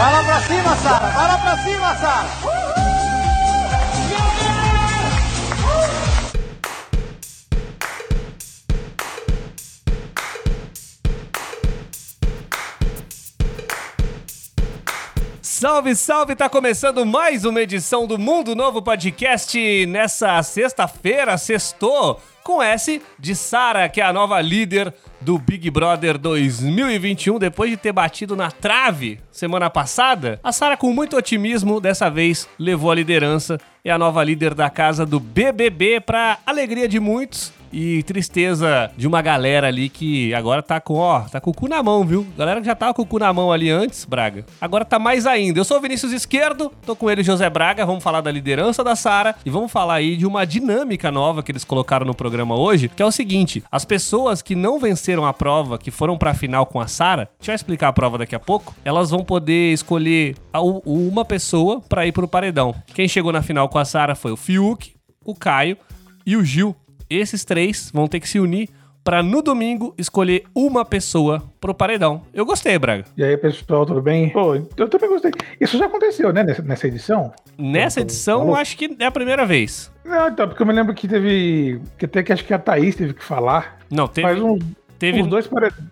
Vai lá pra cima, Sara! Vai lá pra cima, Sara! Salve, salve! Tá começando mais uma edição do Mundo Novo Podcast nessa sexta-feira, sextou, com S de Sara, que é a nova líder do Big Brother 2021, depois de ter batido na trave semana passada. A Sara, com muito otimismo, dessa vez levou a liderança. É a nova líder da casa do BBB, para alegria de muitos e tristeza de uma galera ali que agora tá com, ó, tá com o cu na mão, viu? Galera que já tava com o cu na mão ali antes, Braga. Agora tá mais ainda. Eu sou o Vinícius Esquerdo, tô com ele, José Braga. Vamos falar da liderança da Sara e vamos falar aí de uma dinâmica nova que eles colocaram no programa hoje, que é o seguinte: as pessoas que não venceram a prova, que foram pra final com a Sara, a gente vai explicar a prova daqui a pouco, elas vão poder escolher uma pessoa para ir pro paredão. Quem chegou na final com a Sara foi o Fiuk, o Caio e o Gil esses três vão ter que se unir para no domingo escolher uma pessoa pro paredão. Eu gostei, Braga. E aí, pessoal, tudo bem? Pô, eu também gostei. Isso já aconteceu, né, nessa, nessa edição? Nessa edição, eu acho que é a primeira vez. Não, então, porque eu me lembro que teve. Que até que acho que a Thaís teve que falar. Não, teve. Mas uns, teve... uns dois paredões.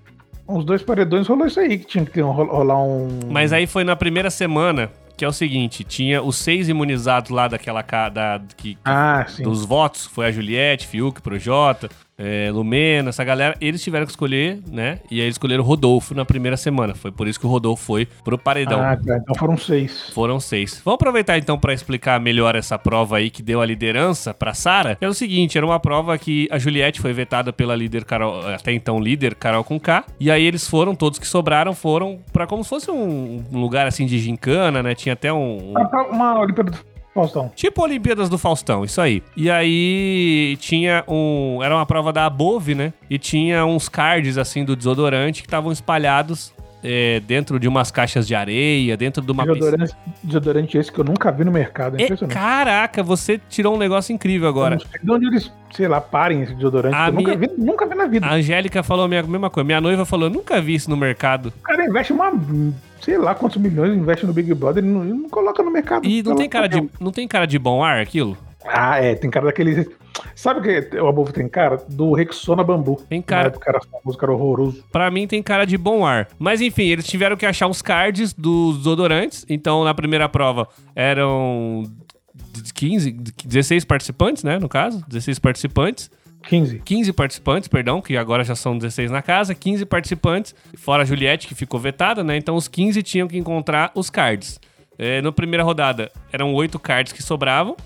Uns dois paredões rolou isso aí, que tinha que rolar um. Mas aí foi na primeira semana que é o seguinte: tinha os seis imunizados lá daquela. Da, que, ah, dos votos, foi a Juliette, Fiuk, Projota, é, Lumena, essa galera, eles tiveram que escolher, né? E aí eles escolheram o Rodolfo na primeira semana. Foi por isso que o Rodolfo foi pro paredão. Ah, tá. Então foram seis. Foram seis. Vamos aproveitar então para explicar melhor essa prova aí que deu a liderança pra Sara. É o seguinte, era uma prova que a Juliette foi vetada pela líder Carol, até então líder Carol com K. E aí eles foram, todos que sobraram, foram para como se fosse um, lugar assim de gincana, né? Tinha até um. Uma, uma Olimpíada Faustão. Tipo Olimpíadas do Faustão, isso aí. E aí tinha um. Era uma prova da Above, né? E tinha uns cards assim do desodorante que estavam espalhados é, dentro de umas caixas de areia, dentro de uma desodorante, desodorante esse que eu nunca vi no mercado. É, é caraca, você tirou um negócio incrível agora. Eu não sei de onde eles, sei lá, parem esse desodorante. A minha... nunca, vi, nunca vi na vida. A Angélica falou a mesma coisa. Minha noiva falou: nunca vi isso no mercado. O cara investe uma sei lá quantos milhões investe no Big Brother e não, não coloca no mercado. E não tem, cara de, não tem cara de bom ar aquilo? Ah, é, tem cara daquele. Sabe o que o Above tem cara? Do Rexona Bambu. Tem cara. Do cara famoso, cara horroroso. Pra mim tem cara de bom ar. Mas enfim, eles tiveram que achar uns cards dos desodorantes. Então na primeira prova eram 15, 16 participantes, né? No caso, 16 participantes. 15. 15 participantes, perdão, que agora já são 16 na casa, 15 participantes, fora a Juliette, que ficou vetada, né? Então os 15 tinham que encontrar os cards. É, na primeira rodada eram 8 cards que sobravam.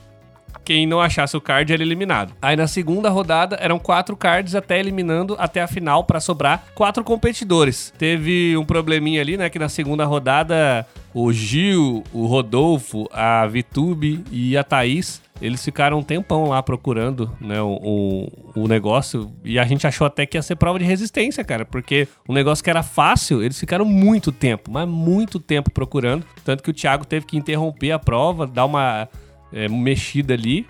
Quem não achasse o card era eliminado. Aí na segunda rodada eram quatro cards até eliminando até a final para sobrar quatro competidores. Teve um probleminha ali, né? Que na segunda rodada o Gil, o Rodolfo, a Vitube e a Thaís eles ficaram um tempão lá procurando né, o, o, o, negócio e a gente achou até que ia ser prova de resistência, cara, porque o negócio que era fácil, eles ficaram muito tempo, mas muito tempo procurando. Tanto que o Thiago teve que interromper a prova, dar uma é, mexida ali.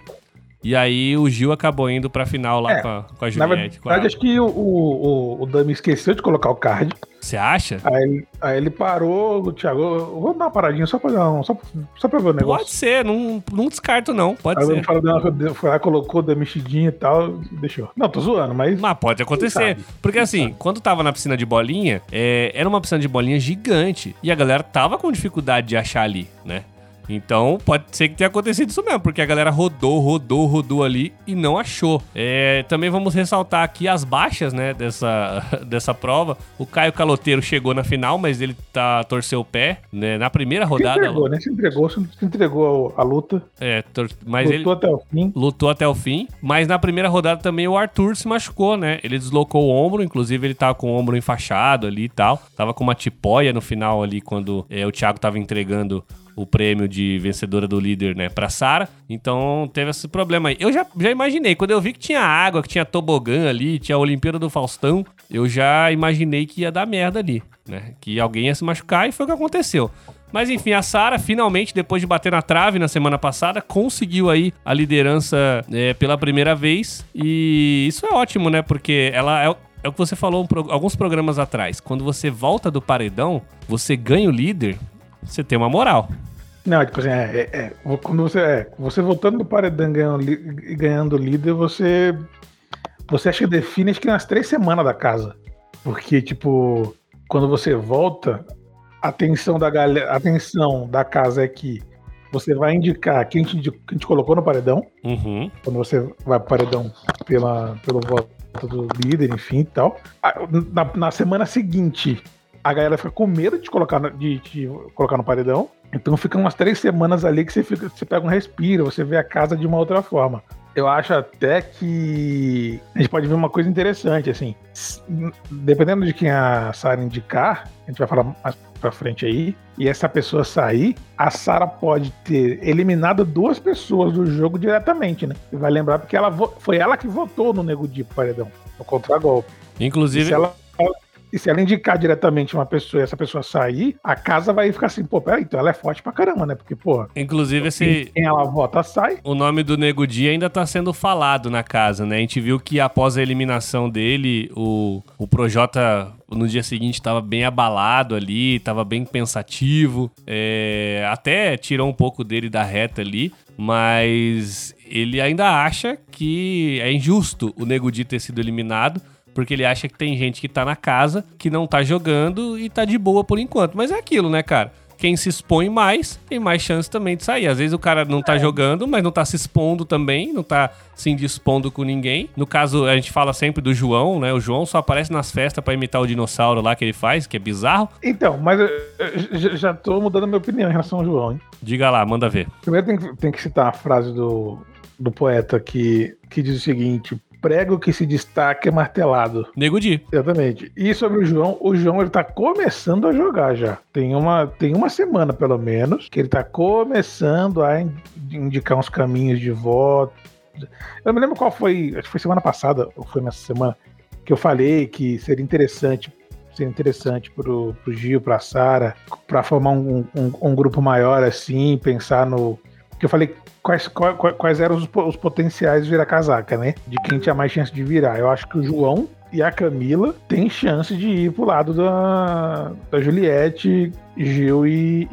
E aí o Gil acabou indo pra final lá é, com, a, com a Juliette. Na verdade, acho que o, o, o Dami esqueceu de colocar o card. Você acha? Aí, aí, ele parou, o Thiago, vou dar uma paradinha só pra, não, só, só pra ver o negócio. Pode ser, não, não descarto não, pode aí ser. Falou, foi lá, colocou, deu mexidinha e tal, deixou. Não, tô zoando, mas... Mas pode acontecer, porque assim, quando tava na piscina de bolinha, é, era uma piscina de bolinha gigante, e a galera tava com dificuldade de achar ali, né? Então, pode ser que tenha acontecido isso mesmo, porque a galera rodou, rodou, rodou ali e não achou. É, também vamos ressaltar aqui as baixas, né, dessa, dessa prova. O Caio Caloteiro chegou na final, mas ele tá, torceu o pé, né, na primeira rodada. Se entregou, né? Se entregou, se entregou a luta. É, tor... mas lutou ele... até o fim. Lutou até o fim, mas na primeira rodada também o Arthur se machucou, né? Ele deslocou o ombro, inclusive ele tava com o ombro enfaixado ali e tal. Tava com uma tipóia no final ali, quando é, o Thiago tava entregando o prêmio de vencedora do líder, né, pra Sara. Então teve esse problema aí. Eu já, já imaginei, quando eu vi que tinha água, que tinha tobogã ali, tinha a Olimpíada do Faustão, eu já imaginei que ia dar merda ali, né? Que alguém ia se machucar e foi o que aconteceu. Mas enfim, a Sara finalmente, depois de bater na trave na semana passada, conseguiu aí a liderança é, pela primeira vez. E isso é ótimo, né? Porque ela é, é o que você falou alguns programas atrás. Quando você volta do paredão, você ganha o líder você tem uma moral. Não, tipo assim, é, é, é, quando você é, você voltando do paredão ganhando, e ganhando líder, você você acha que define acho que nas três semanas da casa. Porque, tipo, quando você volta, a atenção da galera, a atenção da casa é que você vai indicar quem te, quem te colocou no paredão. Uhum. Quando você vai pro paredão pela, pelo voto do líder, enfim e tal. Na, na semana seguinte, a galera fica com medo de colocar, de, de colocar no paredão. Então fica umas três semanas ali que você, fica, você pega um respiro, você vê a casa de uma outra forma. Eu acho até que a gente pode ver uma coisa interessante, assim. Dependendo de quem a Sarah indicar, a gente vai falar mais pra frente aí, e essa pessoa sair, a Sarah pode ter eliminado duas pessoas do jogo diretamente, né? E vai lembrar porque ela foi ela que votou no Nego Di paredão, no contragolpe. Inclusive. Se ela e se ela indicar diretamente uma pessoa e essa pessoa sair, a casa vai ficar assim, pô, peraí, então ela é forte pra caramba, né? Porque, pô. Inclusive, esse. Quem ela vota sai. O nome do Nego Dia ainda tá sendo falado na casa, né? A gente viu que após a eliminação dele, o, o Projota no dia seguinte estava bem abalado ali, estava bem pensativo, é, até tirou um pouco dele da reta ali, mas ele ainda acha que é injusto o Nego Di ter sido eliminado, porque ele acha que tem gente que tá na casa, que não tá jogando e tá de boa por enquanto. Mas é aquilo, né, cara? Quem se expõe mais, tem mais chance também de sair. Às vezes o cara não tá é. jogando, mas não tá se expondo também, não tá se indispondo com ninguém. No caso, a gente fala sempre do João, né? O João só aparece nas festas para imitar o dinossauro lá que ele faz, que é bizarro. Então, mas eu já tô mudando a minha opinião em relação ao João, hein? Diga lá, manda ver. Primeiro tem que, tem que citar a frase do, do poeta que, que diz o seguinte: prego que se destaca é martelado. Nego Di. Exatamente. E sobre o João, o João ele tá começando a jogar já. Tem uma, tem uma semana, pelo menos, que ele tá começando a indicar uns caminhos de voto. Eu não me lembro qual foi, acho que foi semana passada, ou foi nessa semana, que eu falei que seria interessante seria interessante pro, pro Gil, pra Sara, para formar um, um, um, grupo maior assim, pensar no. Que eu falei quais, quais, quais eram os, os potenciais de virar casaca, né? De quem tinha mais chance de virar. Eu acho que o João e a Camila têm chance de ir pro lado da, da Juliette, Gil e,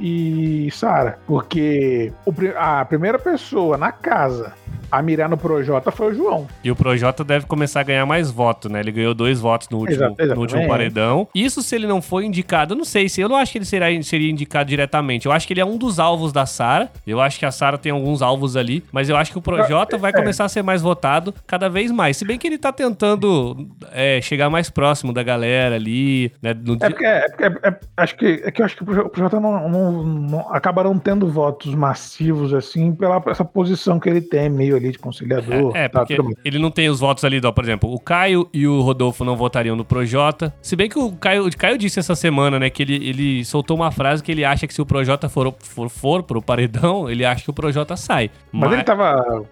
e Sara. Porque o, a primeira pessoa na casa a mirar no Projota foi o João. E o Projota deve começar a ganhar mais votos, né? Ele ganhou dois votos no último, no último paredão. Isso se ele não for indicado, eu não sei se eu não acho que ele seria, seria indicado diretamente. Eu acho que ele é um dos alvos da Sara. Eu acho que a Sara tem alguns alvos ali, mas eu acho que o Projota vai é. começar a ser mais votado cada vez mais. Se bem que ele tá tentando é, chegar mais próximo da galera ali, né? No... É porque, é, porque é, é, acho que, é que eu acho que o Projota não, não, não, acaba não tendo votos massivos assim pela essa posição que ele tem meio ali de conciliador. É, é tá, porque ele não tem os votos ali, ó, por exemplo, o Caio e o Rodolfo não votariam no Projota. Se bem que o Caio, o Caio disse essa semana, né, que ele, ele soltou uma frase que ele acha que se o Projota for, for, for pro paredão, ele acha que o Projota sai. Mas, Mas ele tava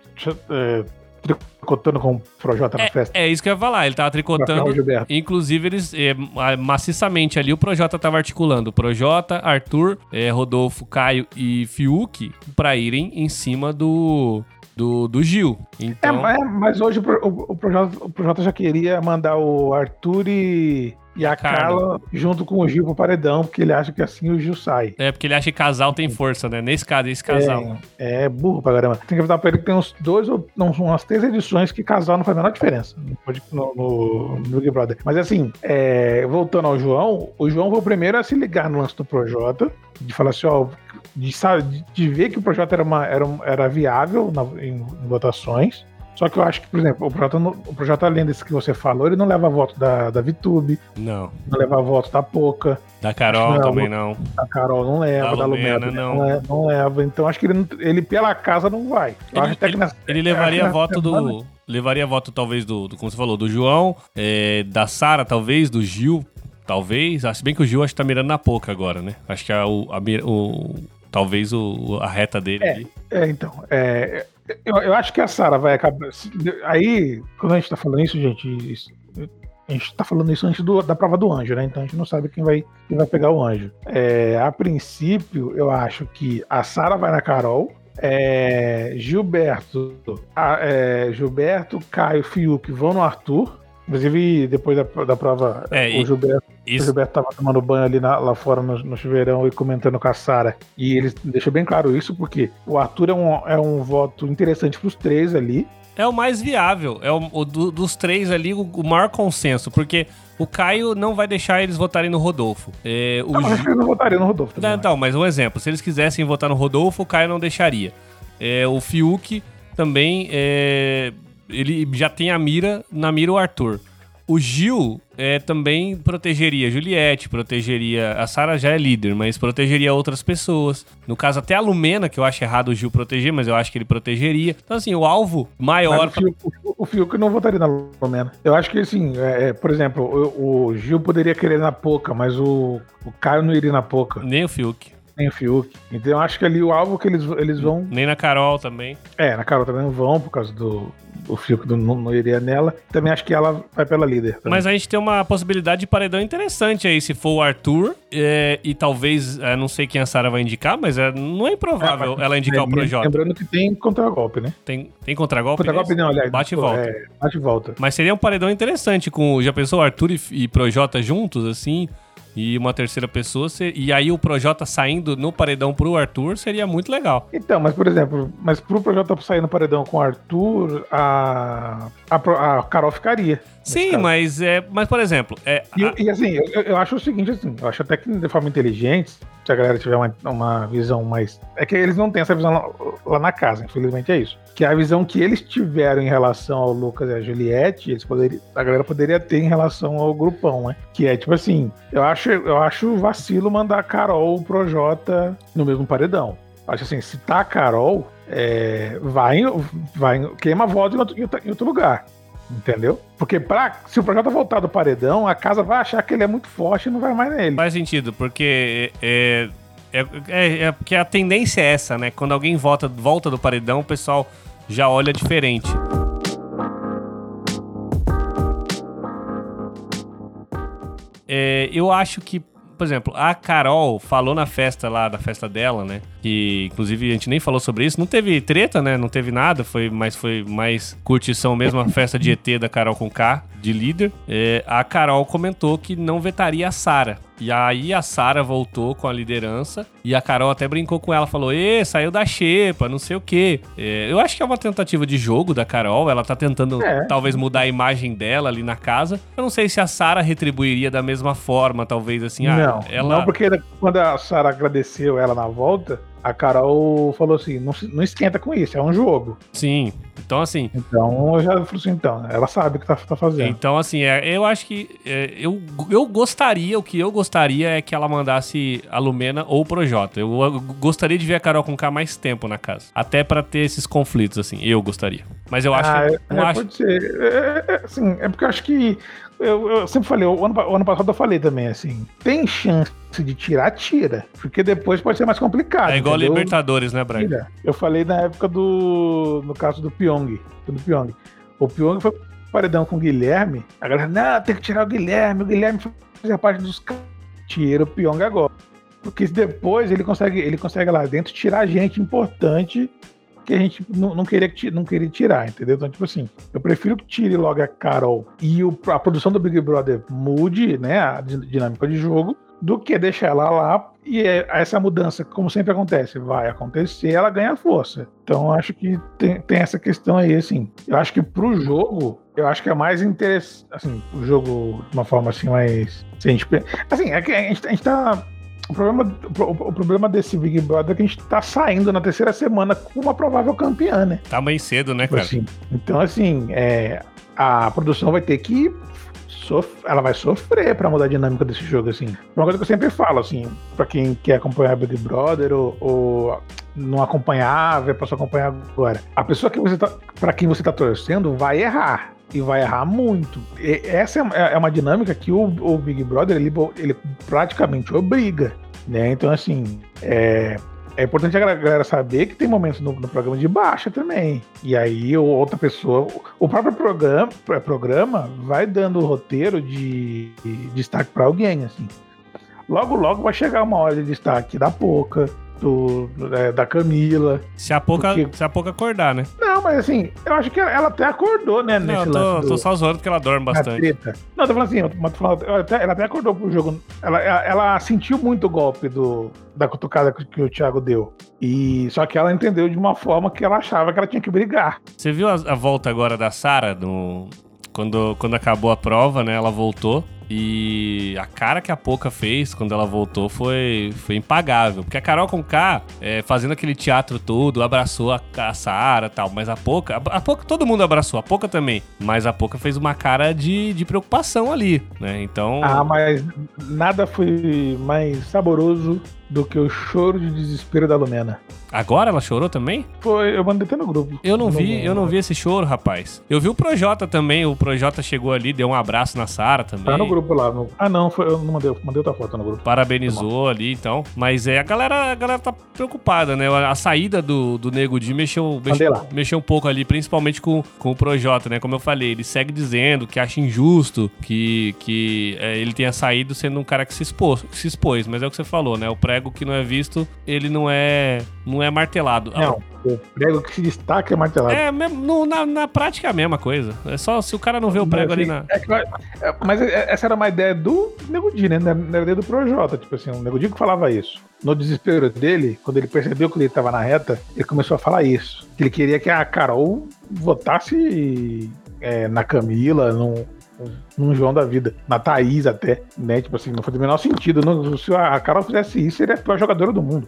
é, tricotando com o Projota é, na festa. É isso que eu ia falar, ele tava tricotando. Inclusive, eles é, maciçamente ali, o Projota tava articulando. Projota, Arthur, é, Rodolfo, Caio e Fiuk para irem em cima do, do, do Gil. Então... É, mas hoje o, o, o, Projota, o Projota já queria mandar o Arthur e e a Carla junto com o Gil pro paredão, porque ele acha que assim o Gil sai. É, porque ele acha que casal tem força, né? Nesse caso, esse casal. É, é burro pra caramba. Tem que avisar pra ele que tem uns dois, ou não, umas três edições que casal não faz a menor diferença no, no, no Big Brother. Mas assim, é, voltando ao João, o João foi o primeiro a se ligar no lance do Projota, de falar assim, ó, de, de ver que o projeto era, uma, era, era viável na, em, em votações. Só que eu acho que, por exemplo, o projeto, o projeto além desse que você falou, ele não leva voto da, da VTube. Não. Não leva voto da Poca. Da Carol não, também não. Da Carol não leva, da, da Lumena, não. Não, leva, não leva. Então acho que ele, ele pela casa não vai. Eu ele, ele, nessa, ele levaria voto do. Levaria voto, talvez, do, do, Como você falou, do João, é, da Sara, talvez, do Gil, talvez. Se bem que o Gil acho que tá mirando na Poca agora, né? Acho que a, o, a, o, talvez o, a reta dele é. É, então. É, eu, eu acho que a Sara vai acabar. Aí, quando a gente tá falando isso, gente, isso, a gente tá falando isso antes do, da prova do anjo, né? Então a gente não sabe quem vai, quem vai pegar o anjo. É, a princípio, eu acho que a Sara vai na Carol. É, Gilberto, a, é, Gilberto, Caio, Fiuk vão no Arthur. Inclusive, depois da, da prova, É, o, e- Gilberto, o Isso, Gilberto tava tomando banho ali na- lá fora no, no chuveirão e comentando com a Sara. E ele deixou bem claro isso, porque o Arthur é um, é um voto interessante pros três ali. é o mais viável. É o, o do- dos três ali, o, o maior consenso. Porque o Caio não vai deixar eles votarem no Rodolfo. É, o Não, mas Gil- eu não votaria no Rodolfo. também, Não, então, mas um exemplo. Se eles quisessem votar no Rodolfo, o Caio não deixaria. É, o Fiuk também, é, ele já tem a mira, na mira o Arthur. O Gil é, também protegeria a Juliette, protegeria. A Sara já é líder, mas protegeria outras pessoas. No caso, até a Lumena, que eu acho errado o Gil proteger, mas eu acho que ele protegeria. Então, assim, o alvo Mas maior. o, Fiuk, o, Fiuk não votaria na Lumena. Eu acho que, assim, é, é, por exemplo, o, o Gil poderia querer na Poca, mas o, o Caio não iria na Poca, Nem o Fiuk. nem o Fiuk. Então eu acho que ali o alvo que eles, eles vão. Nem na Carol também. É, na Carol também não vão, por causa do. O Fiuk não, não iria nela. Também acho que ela vai pela líder. também. Mas a gente tem uma possibilidade de paredão interessante aí, se for o Arthur, é, e talvez, é, não sei quem a Sara vai indicar, mas é, não é improvável É, ela indicar o é, Projota. Lembrando que tem contragolpe, né? Tem, tem contragolpe? Contragolpe nesse? não, aliás. Bate e desculpa, volta. É, bate e volta. Mas seria um paredão interessante com, já pensou, Arthur e, e Projota juntos, assim, e uma terceira pessoa, e aí o Projota saindo no paredão pro Arthur, seria muito legal. Então, mas por exemplo, mas pro projeto sair no paredão com o Arthur, a, a, a Carol ficaria. Sim, caso. mas, é, mas por exemplo, é, E, a- e, assim, eu, eu acho o seguinte, assim, eu acho até que de forma inteligente, se a galera tiver uma, uma visão mais. É que eles não têm essa visão lá, lá na casa, infelizmente é isso. Que a visão que eles tiveram em relação ao Lucas e a Juliette, eles poderiam, a galera poderia ter em relação ao grupão, né? Que é tipo assim, eu acho, eu acho vacilo mandar a Carol o Projota no mesmo paredão. Acho assim, se tá a Carol, é, vai, vai, queima voto em outro- em outro lugar. Entendeu? Porque pra, se o projeto voltar do paredão, a casa vai achar que ele é muito forte e não vai mais nele. Faz sentido, porque é, é, é, é porque a tendência é essa, né? Quando alguém volta, volta do paredão, o pessoal já olha diferente. É, eu acho que, por exemplo, a Carol falou na festa lá, da festa dela, né? Que inclusive a gente nem falou sobre isso. Não teve treta, né? Não teve nada, foi, mas foi mais curtição mesmo a festa de ET da Carol com K, de líder. É, a Carol comentou que não vetaria a Sara. E aí a Sara voltou com a liderança e a Carol até brincou com ela, falou: "Ê, saiu da xepa, não sei o quê". É, eu acho que é uma tentativa de jogo da Carol, ela tá tentando É. talvez mudar a imagem dela ali na casa. Eu não sei se a Sara retribuiria da mesma forma, talvez assim, ah, não, ela não, porque quando a Sarah agradeceu ela na volta, a Carol falou assim: não, não esquenta com isso, é um jogo. sim. Então assim, Então eu já falei assim: então, ela sabe o que tá, tá fazendo. Então, assim, é, eu acho que é, eu, eu gostaria, o que eu gostaria é que ela mandasse a Lumena ou o Projota. Eu, eu gostaria de ver a Carol com K mais tempo na casa. Até pra ter esses conflitos, assim. Eu gostaria. Mas eu acho Ah, que. é, acho, pode ser. É, é, assim, é porque eu acho que. Eu, eu sempre falei, o ano, o ano passado eu falei também, assim, tem chance de tirar, tira. Porque depois pode ser mais complicado. é igual entendeu? Libertadores, né, Braga? Eu falei na época do. No caso do Pyong. Do Pyong. O Pyong foi paredão com o Guilherme. A galera, não, tem que tirar o Guilherme. O Guilherme fazia parte dos caras. Tira o Pyong agora. Porque depois ele consegue, ele consegue lá dentro tirar gente importante que a gente não, não queria, não queria tirar, entendeu? Então, tipo assim, eu prefiro que tire logo a Carol e o- a produção do Big Brother mude, né, a di- dinâmica de jogo, do que deixar ela lá e é- essa mudança, como sempre acontece, vai acontecer, ela ganha força. Então, eu acho que tem, tem essa questão aí, assim. Eu acho que pro jogo, eu acho que é mais interessante, assim, o jogo de uma forma assim mais. se a gente assim, é que a gente, a gente tá. O problema, o, o problema desse Big Brother é que a gente tá saindo na terceira semana com uma provável campeã, né? Tá bem cedo, né, Tipo cara? assim. Então, assim, é, a produção vai ter que. Ela vai sofrer pra mudar a dinâmica desse jogo, assim. Uma coisa que eu sempre falo, assim, pra quem quer acompanhar Big Brother ou, ou não acompanhava, passou a acompanhar agora. A pessoa que você tá, pra quem você tá torcendo vai errar. E vai errar muito. E essa é, é uma dinâmica que o, o Big Brother ele, ele praticamente obriga. Né? Então, assim, é, é importante a galera saber que tem momentos no, no programa de baixa também. E aí ou outra pessoa. O próprio programa, programa vai dando o roteiro de, de destaque para alguém, assim. Logo, logo vai chegar uma hora de destaque da Poca. Do, é, da Camila. Se a pouco, Porque- se a acordar, né? Não, mas assim, eu acho que ela até acordou, né, Não, eu tô, do- tô só zoando porque ela dorme bastante. Não, tô falando assim, mas tô falando, ela, até, ela até acordou pro jogo. Ela, ela, ela sentiu muito o golpe do, da cutucada que, que o Thiago deu. E só que ela entendeu de uma forma que ela achava que ela tinha que brigar. Você viu a, a volta agora da Sara no quando, quando acabou a prova, né? Ela voltou e a cara que a Poca fez quando ela voltou foi, foi impagável. Porque a Carol com K, é, fazendo aquele teatro todo, abraçou a, a Sara e tal. Mas a Poca, a, a Poca, todo mundo abraçou, a Poca também. Mas a Poca fez uma cara de, de preocupação ali, né? Então. Ah, mas nada foi mais saboroso do que o choro de desespero da Lumena. Agora ela chorou também? Foi, eu mandei até no grupo. Eu não No- vi, eu não vi esse choro, rapaz. Eu vi o Projota também, o Projota chegou ali, deu um abraço na Sara também. Tá no grupo lá. no- Ah, não, foi, eu não mandei, mandei outra foto no grupo. Parabenizou ali, então. Mas é, a galera, a galera tá preocupada, né? A saída do, do Nego Di mexeu, mexeu, mexeu um pouco ali, principalmente com, com o Projota, né? Como eu falei, ele segue dizendo que acha injusto que, que é, ele tenha saído sendo um cara que se expôs, que se expôs. Mas é o que você falou, né? O prego que não é visto, ele não é, não é martelado. Não, o prego que se destaca é martelado. É, mesmo- no- na, na prática é a mesma coisa. É só se o cara não vê o prego ali na. É que é, mas é- essa era uma ideia do Nego Di, né? Era ideia do Projota. Tipo assim, o Nego Di que falava isso. No desespero dele, quando ele percebeu que ele estava na reta, ele começou a falar isso. Que ele queria que a Carol votasse é, na Camila, num, num João da vida. Na Thaís até, né? Tipo assim, não faz o menor sentido. Não- se a Carol fizesse isso, seria a pior jogadora do mundo.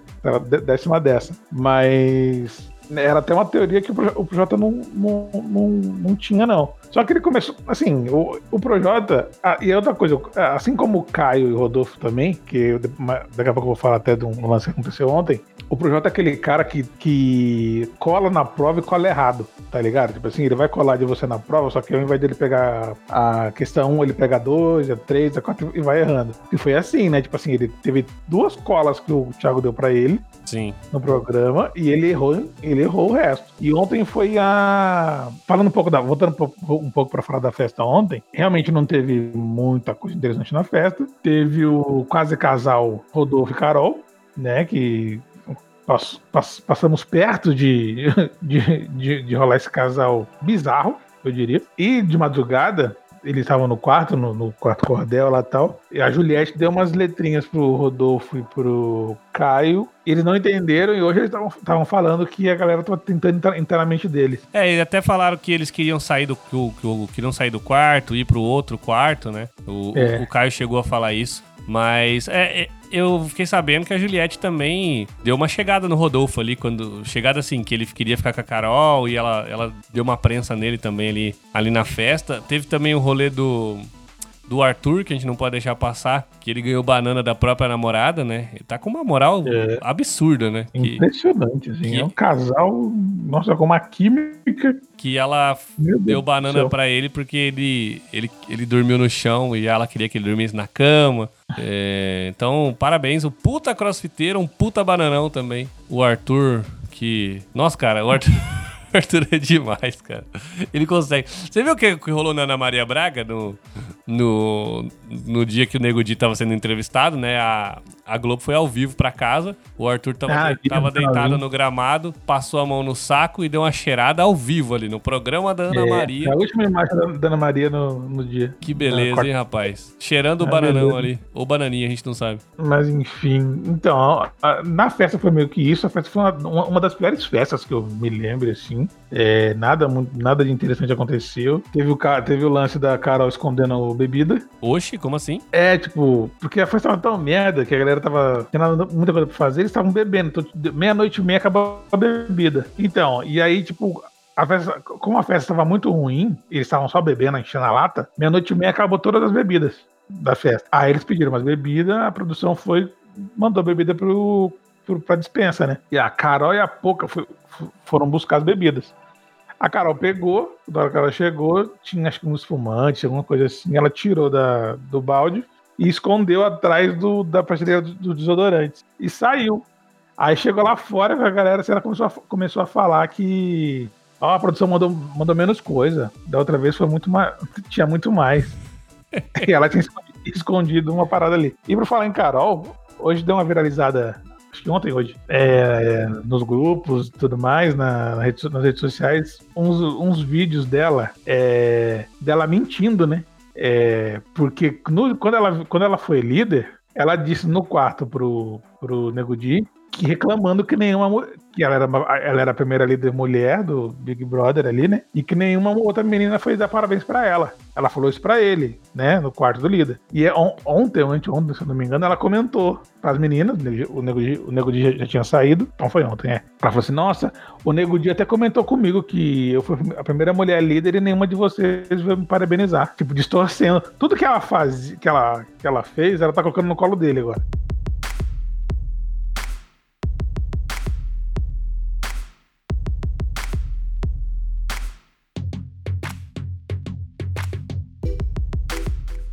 Desse uma dessa. Mas era até uma teoria que o Pro- o Projota não, não, não, não tinha, não. Só que ele começou, assim, o, o Projota, ah, e é outra coisa, assim como o Caio e o Rodolfo também, que eu, daqui a pouco eu vou falar até de um lance que aconteceu ontem, o Projota é aquele cara que, que cola na prova e cola errado, tá ligado? Tipo assim, ele vai colar de você na prova, só que ao invés dele pegar a questão 1, ele pega a 2, a 3, a 4 e vai errando. E foi assim, né? Tipo assim, ele teve duas colas que o Thiago deu pra ele, Sim. no programa e ele errou, ele errou o resto. E ontem foi a. Falando um pouco da. Voltando um pouco, um pouco para falar da festa ontem, realmente não teve muita coisa interessante na festa. Teve o quase casal Rodolfo e Carol, né? Que pass- pass- passamos perto de, de, de, de rolar esse casal bizarro, eu diria. E de madrugada. Eles estavam no quarto, no, no quarto cordel lá e tal. E a Juliette deu umas letrinhas pro Rodolfo e pro Caio. Eles não entenderam e hoje eles estavam falando que a galera tava tentando entrar, entrar na mente deles. É, e até falaram que eles queriam sair do. Que, o- que o- queriam sair do quarto, ir pro outro quarto, né? O, É. o Caio chegou a falar isso. Mas é, é, eu fiquei sabendo que a Juliette também deu uma chegada no Rodolfo ali, quando. Chegada assim, que ele queria ficar com a Carol e ela, ela deu uma prensa nele também ali, ali na festa. Teve também o rolê do. Do Arthur, que a gente não pode deixar passar, que ele ganhou banana da própria namorada, né? Ele tá com uma moral É. absurda, né? Que, Impressionante, assim. que- É um casal, nossa, com uma química. que ela deu banana pra ele porque ele, ele, ele dormiu no chão e ela queria que ele dormisse na cama. É, então, parabéns. O puta crossfiteiro, um puta bananão também. O Arthur, que. Nossa, cara, o Arthur. Arthur é demais, cara. Ele consegue. Você viu o que, rolou na Ana Maria Braga no, no, no dia que o Nego Di tava sendo entrevistado, né? A, a Globo foi ao vivo pra casa. O Arthur tava, Ah, tava deitado no gramado, passou a mão no saco e deu uma cheirada ao vivo ali no programa da Ana É, Maria. A última imagem da, da Ana Maria no, no dia. Que beleza, hein, rapaz? Cheirando o Ah, bananão beleza. ali. Ou bananinha, a gente não sabe. Mas enfim, então, a- na festa foi meio que isso. A festa foi uma, uma- uma das piores festas que eu me lembro, assim. É, nada, nada de interessante aconteceu. Teve o, teve o lance da Carol escondendo bebida. Oxe, como assim? É, tipo, porque a festa tava tão merda que a galera tava tendo muita coisa pra fazer, eles estavam bebendo. Então, de- meia-noite e meia acabou a bebida. Então, e aí, tipo, a festa, como a festa tava muito ruim, eles estavam só bebendo, enchendo a lata, meia-noite e meia acabou todas as bebidas da festa. Aí eles pediram mais bebida, a produção foi, mandou bebida pro, pro, pra dispensa, né? E a Carol e a Poca foi- foram buscar as bebidas. A Carol pegou, na hora que ela chegou, tinha acho que um espumante, alguma coisa assim. Ela tirou da, do balde e escondeu atrás do, da prateleira do, do desodorante. E saiu. Aí chegou lá fora, a galera ela começou a, começou a falar que ó, a produção mandou, mandou menos coisa. Da outra vez foi muito mais. Tinha muito mais. e ela tinha escondido- escondido uma parada ali. E pra falar em Carol, hoje deu uma viralizada acho que ontem, hoje, é, nos grupos e tudo mais, na, nas redes sociais, uns, uns vídeos dela, é, dela mentindo, né? É, porque no, quando, ela, quando ela foi líder, ela disse no quarto pro, pro Nego Di que reclamando que nenhuma que ela era, ela era a primeira líder mulher do Big Brother ali, né? E que nenhuma outra menina foi dar parabéns para ela. Ela falou isso para ele, né? No quarto do líder. E é on, ontem, ou anteontem, se eu não me engano, ela comentou para as meninas, o Nego o Nego Di já, tinha saído, então foi ontem, é. Ela falou assim: Nossa, o Nego Di até comentou comigo que eu fui a primeira mulher líder e nenhuma de vocês veio me parabenizar. Tipo, distorcendo. Tudo que ela faz, que ela, que ela fez, ela tá colocando no colo dele agora.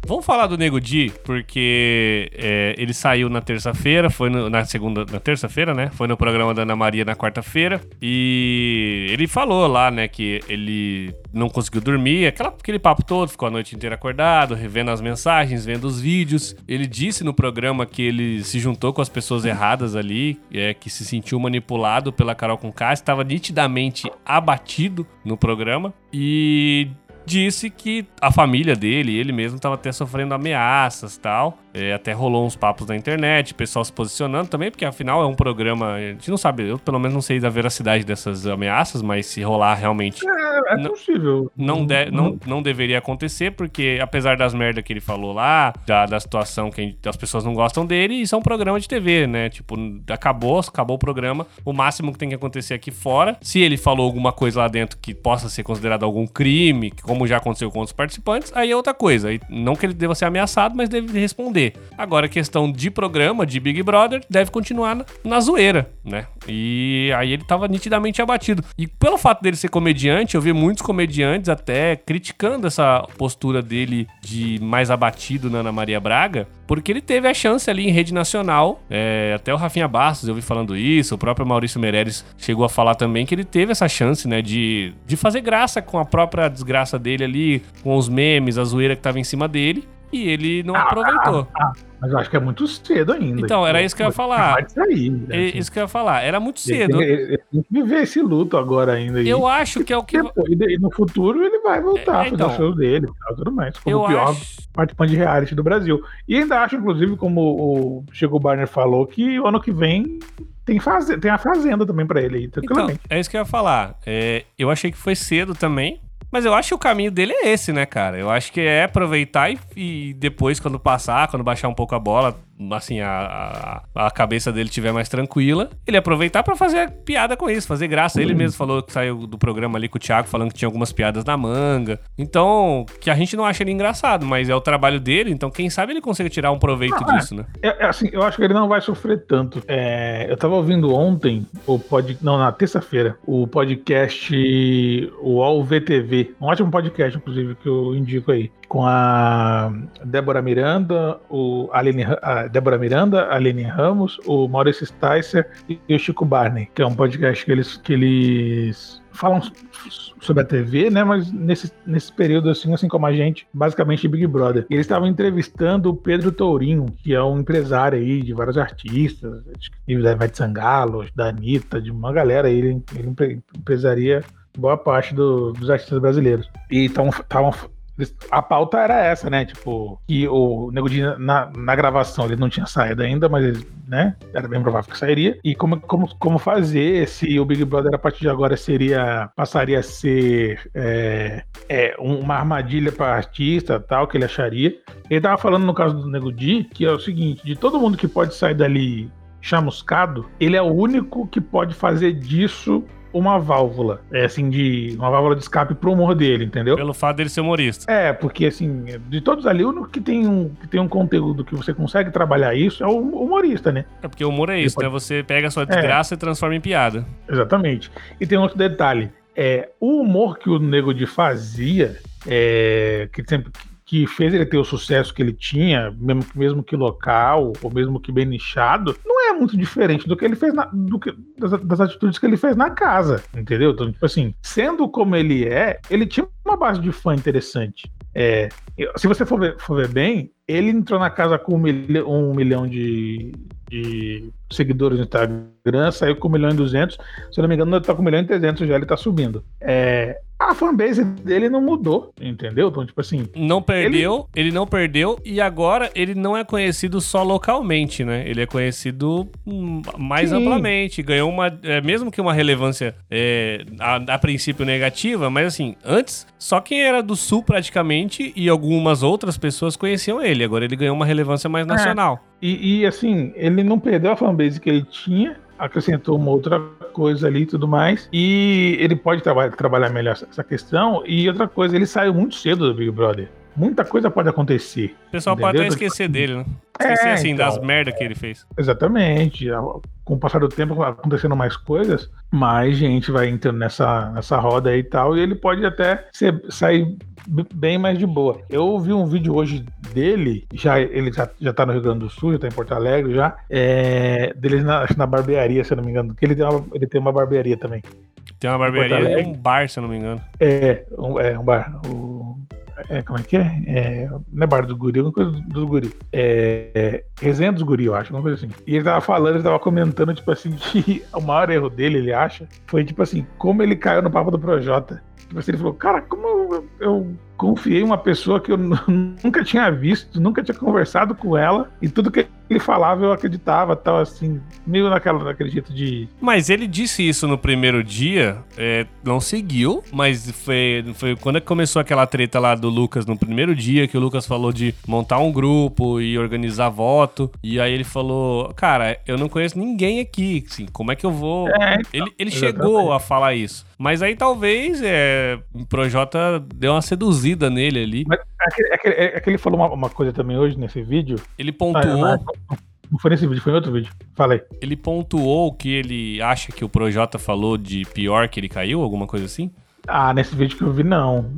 Vamos falar do Nego Di, porque é, ele saiu na terça-feira, foi no, na segunda, na terça-feira, né? Foi no programa da Ana Maria na quarta-feira e ele falou lá, né, que ele não conseguiu dormir, aquela, aquele papo todo, ficou a noite inteira acordado, revendo as mensagens, vendo os vídeos. Ele disse no programa que ele se juntou com as pessoas erradas ali, é, que se sentiu manipulado pela Carol Conká, estava nitidamente abatido no programa e disse que a família dele, ele mesmo, estava até sofrendo ameaças tal. É, até rolou uns papos na internet, pessoal se posicionando também, porque afinal é um programa. A gente não sabe, eu pelo menos não sei da veracidade dessas ameaças, mas se rolar realmente. É, é possível. Não, de, não, não deveria acontecer, porque apesar das merdas que ele falou lá, da, da situação que gente, as pessoas não gostam dele, isso é um programa de TV, né? Tipo, acabou, acabou o programa. O máximo que tem que acontecer aqui fora, se ele falou alguma coisa lá dentro que possa ser considerado algum crime, como já aconteceu com outros participantes, aí é outra coisa. Não que ele deva ser ameaçado, mas deve responder. Agora, questão de programa, de Big Brother, deve continuar na, na zoeira, né? E aí ele tava nitidamente abatido. E pelo fato dele ser comediante, eu vi muitos comediantes até criticando essa postura dele de mais abatido na Ana Maria Braga, porque ele teve a chance ali em rede nacional. É, até o Rafinha Bastos eu vi falando isso, o próprio Maurício Meirelles chegou a falar também que ele teve essa chance, né, de, de fazer graça com a própria desgraça dele ali, com os memes, a zoeira que tava em cima dele e ele não ah, aproveitou. Ah, ah, mas eu acho que é muito cedo ainda. Então, era isso que eu ia falar. Sair, né, é assim. Isso que eu ia falar. Era muito cedo. Ele, tem que viver esse luto agora ainda. Eu acho que é o que. Depois, e no futuro ele vai voltar é, então, a fazer o show dele e tudo mais. Como o pior acho... participante de reality do Brasil. E ainda acho, inclusive, como o Chico Barner falou, que o ano que vem tem, faze... tem a Fazenda também pra ele. Então, é isso que eu ia falar. É, eu achei que foi cedo também, mas eu acho que o caminho dele é esse, né, cara? Eu acho que é aproveitar e, e depois, quando passar, quando baixar um pouco a bola, assim, a, a, a cabeça dele estiver mais tranquila, ele aproveitar para fazer piada com isso, fazer graça. Ele mesmo falou que saiu do programa ali com o Thiago falando que tinha algumas piadas na manga. Então, que a gente não acha ele engraçado, mas é o trabalho dele, então quem sabe ele consegue tirar um proveito ah, disso, né? É, é, assim, eu acho que ele não vai sofrer tanto. É, eu tava ouvindo ontem, o pod, não, na terça-feira, o podcast, o All VTV, um ótimo podcast, inclusive, que eu indico aí, com a Débora Miranda, o Aline, a Débora Miranda, Aline Ramos, o Maurício Sticer e o Chico Barney, que é um podcast que eles, que eles falam sobre a TV, né? Mas nesse, nesse período, assim, assim como a gente, basicamente Big Brother. E eles estavam entrevistando o Pedro Tourinho, que é um empresário aí de vários artistas, da Ivete Sangalo, da Anitta, de uma galera aí. Ele, ele empresaria boa parte do, dos artistas brasileiros. E estavam a pauta era essa, né? Tipo, que o Nego na, na gravação ele não tinha saído ainda, mas ele, né? Era bem provável que sairia. E como, como, como fazer se o Big Brother a partir de agora seria. passaria a ser é, é, uma armadilha para artista tal, que ele acharia. Ele tava falando no caso do Nego Di, que é o seguinte: de todo mundo que pode sair dali chamuscado, ele é o único que pode fazer disso uma válvula, é assim, de uma válvula de escape pro humor dele, entendeu? Pelo fato dele ser humorista. É, porque assim, de todos ali, o único que tem um, que tem um conteúdo que você consegue trabalhar isso é o humorista, né? É porque o humor é isso, pode... né? Você pega a sua desgraça é. e transforma em piada. Exatamente. E tem outro detalhe. É, o humor que o Nego de fazia, é, que sempre que fez ele ter o sucesso que ele tinha, mesmo, mesmo que local, ou mesmo que bem nichado, não é muito diferente do que ele fez na, do que, das, das, atitudes que ele fez na casa, entendeu? Então, tipo assim, sendo como ele é, ele tinha uma base de fã interessante. É, se você for ver, for ver bem, ele entrou na casa com um, milhão, um milhão de, de seguidores no Instagram, saiu com 1 milhão e 200. Se não me engano, ele tá com 1 milhão e 300 já, ele tá subindo. É, a fanbase dele não mudou, entendeu? Então, tipo assim. Não perdeu, ele... ele... não perdeu e agora ele não é conhecido só localmente, né? Ele é conhecido hum, mais Sim. amplamente. Ganhou uma. É, mesmo que uma relevância é, a, a, princípio negativa, mas assim, antes, só quem era do sul praticamente e algumas outras pessoas conheciam ele. Agora ele ganhou uma relevância mais é. nacional. É. E, e assim, ele não perdeu a fanbase que ele tinha, acrescentou uma outra coisa ali e tudo mais. E ele pode traba trabalhar melhor essa questão. E outra coisa, ele saiu muito cedo do Big Brother. Muita coisa pode acontecer. O pessoal entendeu? pode até esquecer dele, né? Esquecer, é, assim, então, das merdas que ele fez. Exatamente. Com o passar do tempo, acontecendo mais coisas, mais gente vai entrando nessa, nessa roda aí e tal, e ele pode até ser, sair bem mais de boa. Eu vi um vídeo hoje dele, já ele já, já tá no Rio Grande do Sul, já tá em Porto Alegre já, é, dele na, na barbearia, se eu não me engano, que ele tem uma, ele tem uma barbearia também. Tem uma barbearia um bar, se eu não me engano. É, um, é um bar. É, como é que é? é? Não é bar do guri, alguma coisa do guri. É, é, resenha dos guri, eu acho, alguma coisa assim. E ele tava falando, ele tava comentando, tipo assim, que o maior erro dele, ele acha, foi, tipo assim, como ele caiu no papo do Projota. Tipo assim, ele falou, cara, como eu, eu confiei em uma pessoa que eu nunca tinha visto, nunca tinha conversado com ela, e tudo que ele falava eu acreditava, tal, assim, meio naquela, naquele jeito de. Mas ele disse isso no primeiro dia, é, não seguiu, mas foi, foi quando começou aquela treta lá do Lucas no primeiro dia, que o Lucas falou de montar um grupo e organizar voto, e aí ele falou, cara, eu não conheço ninguém aqui, assim, como é que eu vou. É, então, ele ele chegou a falar isso. Mas aí talvez é, o Projota deu uma seduzida nele ali. Mas é que, é que, é que ele falou uma, uma, coisa também hoje nesse vídeo. Ele pontuou. Ah, não, foi nesse vídeo, foi em outro vídeo. Falei. Ele pontuou que ele acha que o Projota falou de pior que ele caiu, alguma coisa assim? Ah, nesse vídeo que eu vi, não.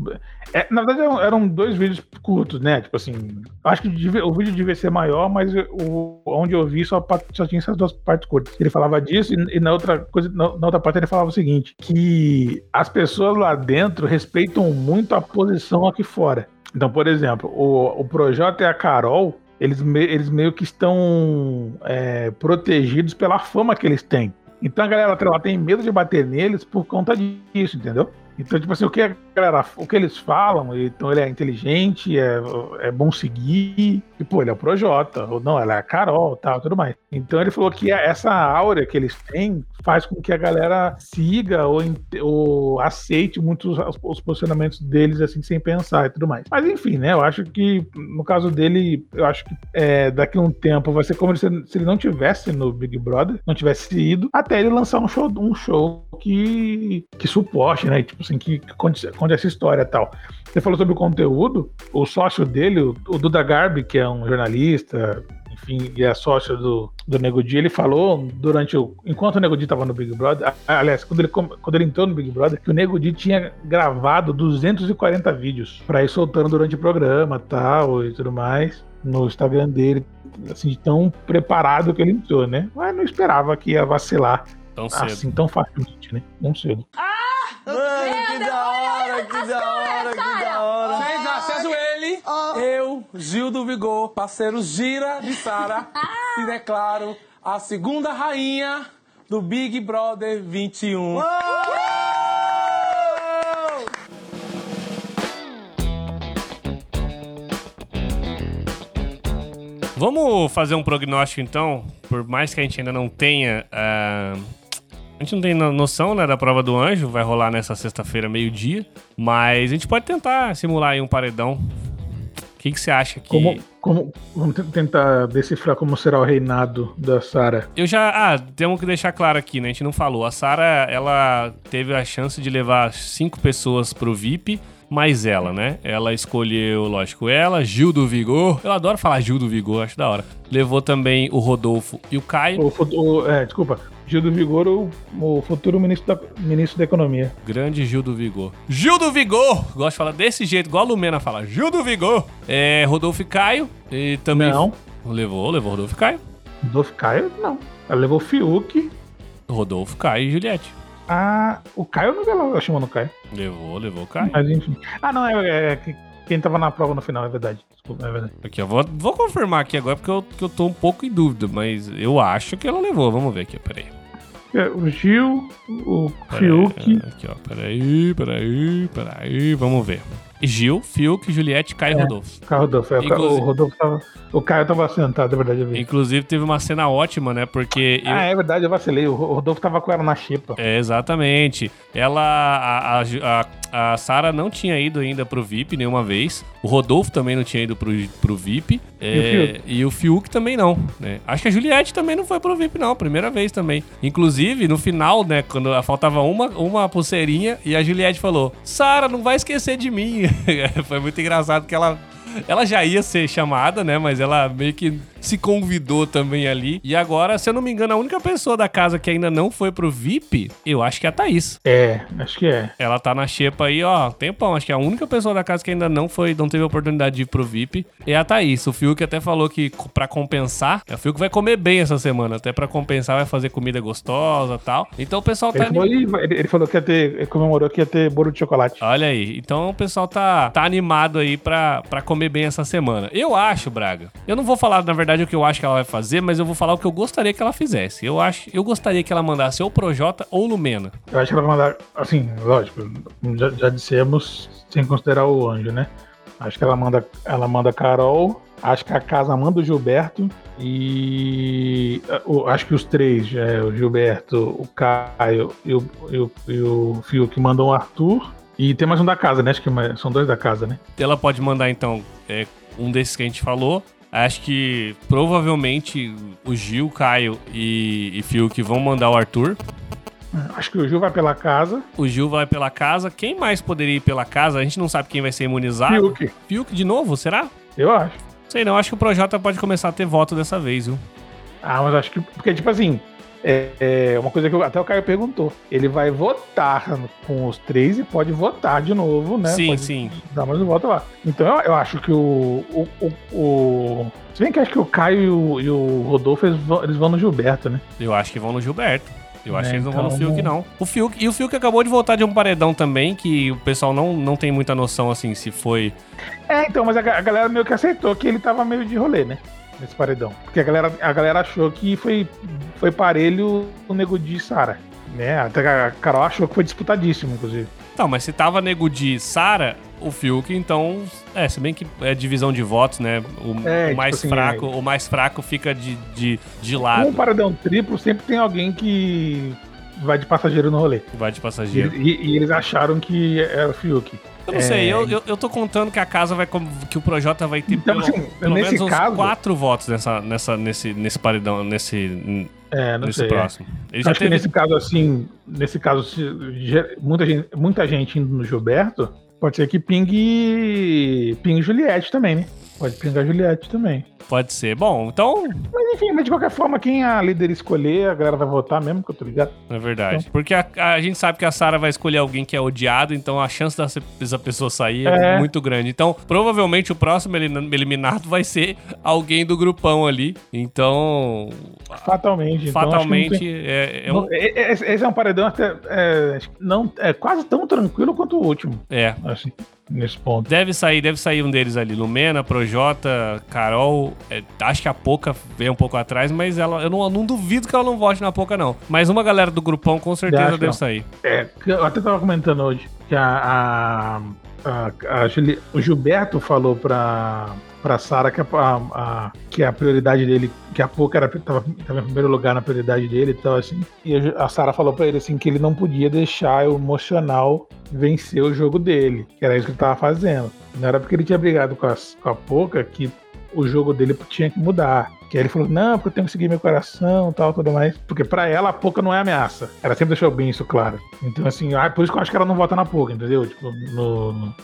É, na verdade, eram dois vídeos curtos, né? Tipo assim, acho que o vídeo devia ser maior, mas o, onde eu vi só, só tinha essas duas partes curtas. Ele falava disso e, e na outra coisa, na, na, outra parte ele falava o seguinte: que as pessoas lá dentro respeitam muito a posição aqui fora. Então, por exemplo, o, o Projota e a Carol, eles, me, eles meio que estão é, protegidos pela fama que eles têm. Então a galera lá tem medo de bater neles por conta disso, entendeu? Então, tipo assim, o que a galera, o que eles falam, então ele é inteligente, é, é bom seguir, e pô, ele é o Projota, ou não, ela é a Carol, tal, tudo mais. Então ele falou que essa áurea que eles têm faz com que a galera siga ou, ou aceite muitos os, os posicionamentos deles assim sem pensar e tudo mais. Mas enfim, né? Eu acho que no caso dele, eu acho que é, daqui a um tempo vai ser como se, se ele não tivesse no Big Brother, não tivesse ido, até ele lançar um show, um show que, que suporte, né? Tipo assim, que, que conte, conte essa história e tal. Você falou sobre o conteúdo, o sócio dele, o, o Duda Garbi, que é um jornalista, enfim, e é sócio do, do Nego Di, ele falou durante o. Enquanto o Nego Di estava no Big Brother, aliás, quando ele, quando ele entrou no Big Brother, que o Nego Di tinha gravado 240 vídeos para ir soltando durante o programa tal e tudo mais no Instagram dele, assim, tão preparado que ele entrou, né? Mas não esperava que ia vacilar tão cedo. assim tão facilmente, né? Tão cedo. Ah! Mano, que da hora, que da hora, que da hora. Fez acesso ele, oh. eu, Gil do Vigor, parceiro Gira de Sara, e declaro a segunda rainha do Big Brother 21. Oh. Vamos fazer um prognóstico então, por mais que a gente ainda não tenha uh, a gente não tem noção, né, da prova do anjo, vai rolar nessa sexta-feira, meio-dia. Mas a gente pode tentar simular aí um paredão. O que, que você acha que. Como, como, vamos tentar decifrar como será o reinado da Sara. Eu já. Ah, temos que deixar claro aqui, né? A gente não falou. A Sara, ela teve a chance de levar cinco pessoas pro VIP mais ela, né? Ela escolheu, lógico, ela, Gil do Vigor. Eu adoro falar Gil do Vigor, acho da hora. Levou também o Rodolfo e o Caio. O, o, é, desculpa, Gil do Vigor, o, o futuro ministro da, ministro da Economia. Grande Gil do Vigor. Gil do Vigor! Gosto de falar desse jeito, igual a Lumena fala. Gil do Vigor! É, Rodolfo Caio. E também. Não. Levou, levou Rodolfo Caio. Rodolfo Caio, não. Ela levou Fiuk. Rodolfo, Caio e Juliette. Ah, o Caio não ela chamando o Caio. Levou, levou o Caio. Mas enfim. Ah, não, é, é, é quem tava na prova no final, é verdade. Desculpa, é verdade. Aqui, ó. Vou, vou confirmar aqui agora porque eu, eu tô um pouco em dúvida, mas eu acho que ela levou. Vamos ver aqui, peraí. É, O Gil, o Fiuk. Aqui, ó. Peraí, peraí, peraí. Vamos ver. Gil, Fiuk, Juliette, Caio e Rodolfo. Caio Rodolfo. É, o O Rodolfo tava. O Caio tava sentado, é verdade, eu vi. Inclusive, teve uma cena ótima, né? Porque. eu- Ah, é verdade, eu vacilei. O Rodolfo tava com ela na xepa. É, exatamente. Ela, a, a, a, a Sara não tinha ido ainda pro VIP nenhuma vez. O Rodolfo também não tinha ido pro, pro VIP. É, e, o Fiuk também não. né? Acho que a Juliette também não foi pro VIP, não. Primeira vez também. Inclusive, no final, né, quando faltava uma, uma pulseirinha, e a Juliette falou: Sara, não vai esquecer de mim. foi muito engraçado que ela. Ela já ia ser chamada, né? Mas ela meio que se convidou também ali. E agora, se eu não me engano, a única pessoa da casa que ainda não foi pro VIP, eu acho que é a Thaís. É, acho que é. Ela tá na xepa aí, ó, tempão. Acho que a única pessoa da casa que ainda não foi, não teve a oportunidade de ir pro VIP é a Thaís. O Fiuk até falou que pra compensar, o Fiuk vai comer bem essa semana. Até pra compensar, vai fazer comida gostosa e tal. Então o pessoal Ele tá. falou, ele, ele falou que ia ter. Ele comemorou que ia ter bolo de chocolate. Olha aí, então o pessoal tá, tá animado aí pra, pra comer bem essa semana. Eu acho, Braga. Eu não vou falar, na verdade, o que eu acho que ela vai fazer, mas eu vou falar o que eu gostaria que ela fizesse. Eu acho, eu gostaria que ela mandasse ou Projota ou Lumena. Eu acho que ela vai mandar. Assim, lógico, já, já dissemos sem considerar o anjo, né? Acho que ela manda, ela manda Carol. Acho que a casa manda o Gilberto. E. acho que os três, é, o Gilberto, o Caio e o, e o, e o Fiuk mandam o Arthur. E tem mais um da casa, né? Acho que mais- são dois da casa, né? Ela pode mandar, então, é, um desses que a gente falou. Acho que provavelmente o Gil, Caio e, e Fiuk vão mandar o Arthur. Acho que o Gil vai pela casa. O Gil vai pela casa. Quem mais poderia ir pela casa? A gente não sabe quem vai ser imunizado. Fiuk, Fiuk de novo, será? eu acho. Sei não, acho que o Projota pode começar a ter voto dessa vez, viu? Ah, mas acho que. Porque, tipo assim, é, é uma coisa que eu- até o Caio perguntou. Ele vai votar com os três e pode votar de novo, né? sim, Pode sim. Dar mais um voto lá. Então eu, eu acho que o. o, o, o- Se bem que acho que o Caio e o, e o Rodolfo eles vão, eles vão no Gilberto, né? Eu acho que vão no Gilberto. Eu acho É, que eles não vão no então- Fiuk, não. O Fiuk, e o Fiuk acabou de voltar de um paredão também, que o pessoal não, não tem muita noção, assim, se foi... É, então, mas a, a galera meio que aceitou que ele tava meio de rolê, né? Nesse paredão. Porque a galera, a galera achou que foi, foi parelho o Nego de Sara. Né? Até a Carol achou que foi disputadíssimo, inclusive. Não, mas se tava nego de Sara, o Fiuk, então... É, se bem que é divisão de votos, né? O, É, o tipo mais assim, fraco, o mais fraco fica de, de, de Com lado. um paredão triplo, sempre tem alguém que vai de passageiro no rolê. Vai de E, passageiro. e- e eles acharam que era o Fiuk. Eu não É. sei, eu, eu, eu tô contando que a casa vai. que o Projota vai ter Então, pelo, assim, pelo menos uns caso- quatro votos nessa, nessa, nesse, nesse paredão, nesse, É, não nesse sei. é. próximo. Ele Acho que teve. nesse caso, assim, nesse caso, muita gente, muita gente indo no Gilberto, pode ser que pingue, pingue Juliette também, né? Pode pingar Juliette também. Pode ser. Bom, então, Mas enfim, mas de qualquer forma, quem a líder escolher, a galera vai votar mesmo, que eu tô ligado. é verdade. Então. Porque a, a gente sabe que a Sarah vai escolher alguém que é odiado, então a chance dessa, pessoa sair é. É. muito grande. Então, provavelmente o próximo elim- eliminado vai ser alguém do grupão ali. Então, Fatalmente. então, fatalmente, tem- é, é um. Esse é um paredão até. É, não, é quase tão tranquilo quanto o último, É, assim, nesse ponto. Deve sair, deve sair um deles ali. Lumena, Projota, Carol. É, acho que a Poca veio um pouco atrás, mas ela, eu não, não duvido que ela não vote na Poca, não. Mas uma galera do grupão com certeza deve não. sair. É, eu até tava comentando hoje que a, a, a- a o Gilberto falou pra, pra Sara que a, a- a- que a prioridade dele, que a Pouca era, tava, tava em primeiro lugar na prioridade dele e tal, assim. E a, Sara falou pra ele assim que ele não podia deixar o emocional vencer o jogo dele, que era isso que ele tava fazendo. Não era porque ele tinha brigado com a, com a Pouca que o jogo dele tinha que mudar. Que aí ele falou, não, porque eu tenho que seguir meu coração tal, tudo mais. Porque pra ela, a Poca não é ameaça. Ela sempre deixou bem isso claro. Então, assim, ah, por isso que eu acho que ela não vota na Poca, entendeu? Tipo, no,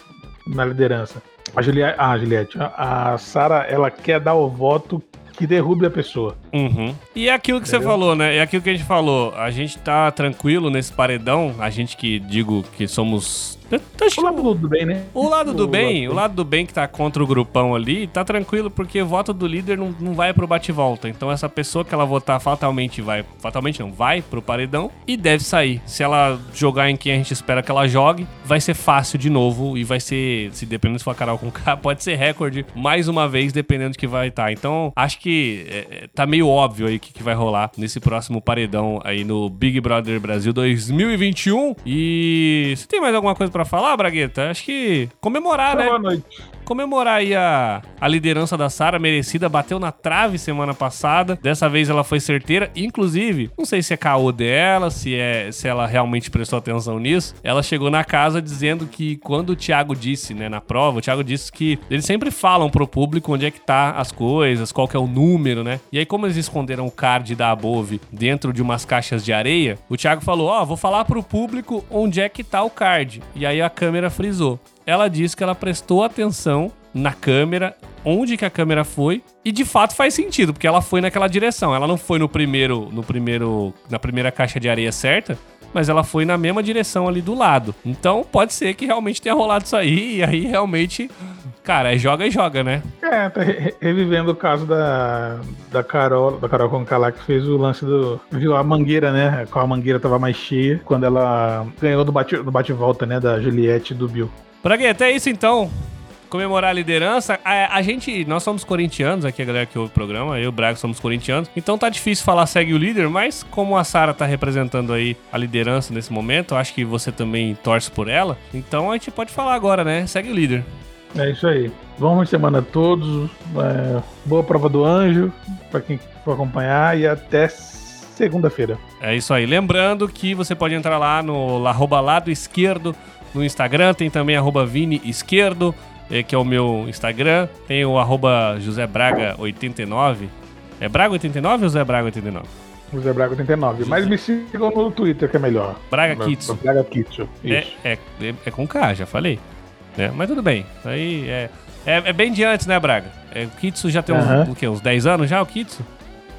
na liderança. A Juliette, ah, Juliette, a, a Sara, ela quer dar o voto que derrube a pessoa. Uhum. E é aquilo que você Entendeu? falou, né? É aquilo que a gente falou. A gente tá tranquilo nesse paredão. A gente que digo que somos Eu acho O lado do bem, né? O lado do bem, lado o lado do bem que tá contra o grupão ali, tá tranquilo, porque o voto do líder não, não vai pro bate-volta. Então essa pessoa que ela votar fatalmente vai. Fatalmente não, vai pro paredão e deve sair. Se ela jogar em quem a gente espera que ela jogue, vai ser fácil de novo e vai ser, se dependendo se for a Carol com K, pode ser recorde mais uma vez, dependendo de que vai estar. Então, acho que é, é, tá meio óbvio aí o que, que vai rolar nesse próximo paredão aí no Big Brother Brasil 2021. E você tem mais alguma coisa pra falar, Bragueta? Acho que comemorar, né? Boa noite. Comemorar aí a, a liderança da Sara merecida, bateu na trave semana passada. Dessa vez ela foi certeira, inclusive, não sei se é caô dela, se é se ela realmente prestou atenção nisso. Ela chegou na casa dizendo que quando o Thiago disse, né, na prova, o Thiago disse que eles sempre falam pro público onde é que tá as coisas, qual que é o número, né? E aí como eles esconderam o card da Above dentro de umas caixas de areia, o Thiago falou: "Ó, vou falar pro público onde é que tá o card". E aí a câmera frisou ela disse que ela prestou atenção na câmera, onde que a câmera foi, e de fato faz sentido, porque ela foi naquela direção. Ela não foi no primeiro, no primeiro, na primeira caixa de areia certa, mas ela foi na mesma direção ali do lado. Então pode ser que realmente tenha rolado isso aí, e aí realmente, cara, é joga e joga, né? É, tá re- revivendo o caso da, da Carol, da Carol Conká lá, que fez o lance do. Viu a mangueira, né? Qual a mangueira tava mais cheia quando ela ganhou no bate- no bate-volta, né? Da Juliette e do Bill. Bragueta, é isso então. Comemorar a liderança. A, a gente, nós somos corintianos aqui, a galera que ouve o programa, eu e o Braga somos corintianos. Então tá difícil falar segue o líder, mas como a Sara tá representando aí a liderança nesse momento, eu acho que você também torce por ela. Então a gente pode falar agora, né? Segue o líder. É isso aí. Bom semana a todos. é, boa prova do anjo, pra quem for acompanhar, e até segunda-feira. É isso aí. Lembrando que você pode entrar lá no arroba lado esquerdo no Instagram, tem também arroba Vini Esquerdo, eh, que é o meu Instagram. Tem o arroba José Braga 89. É Braga 89 ou José Braga 89? José Braga 89. Mas me sigam no Twitter, que é melhor. Braga Kitsu. Braga Kitsu. É, é, é, é com K, já falei. né? mas tudo bem. Aí é, é, é bem de antes, né, Braga? É, o Kitsu já tem uns, Aham. o quê, uns 10 anos já, o Kitsu?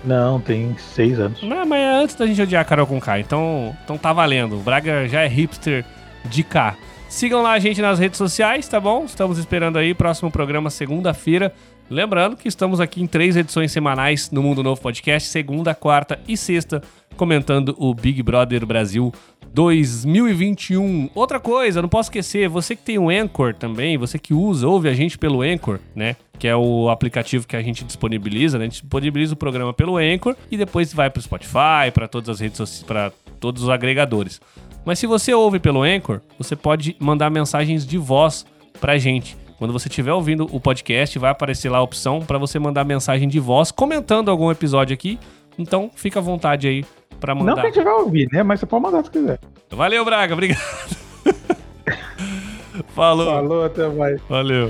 Não, tem seis anos. Não, mas é antes da gente odiar a Carol com K, então, então tá valendo. O Braga já é hipster de K. Sigam lá a gente nas redes sociais, tá bom? Estamos esperando aí, próximo programa segunda-feira. Lembrando que estamos aqui em três edições semanais no Mundo Novo Podcast, segunda, quarta e sexta, comentando o Big Brother Brasil 2021. Outra coisa, não posso esquecer, você que tem o Anchor também, você que usa, ouve a gente pelo Anchor, né? Que é o aplicativo que a gente disponibiliza, né? A gente disponibiliza o programa pelo Anchor e depois vai pro Spotify, para todas as redes sociais, para todos os agregadores. Mas se você ouve pelo Anchor, você pode mandar mensagens de voz pra gente. Quando você estiver ouvindo o podcast, vai aparecer lá a opção para você mandar mensagem de voz comentando algum episódio aqui. Então, fica à vontade aí pra Não mandar. que a gente vai ouvir, né? Mas você pode mandar se quiser. Valeu, Braga, obrigado. Falou. Falou, até mais. Valeu.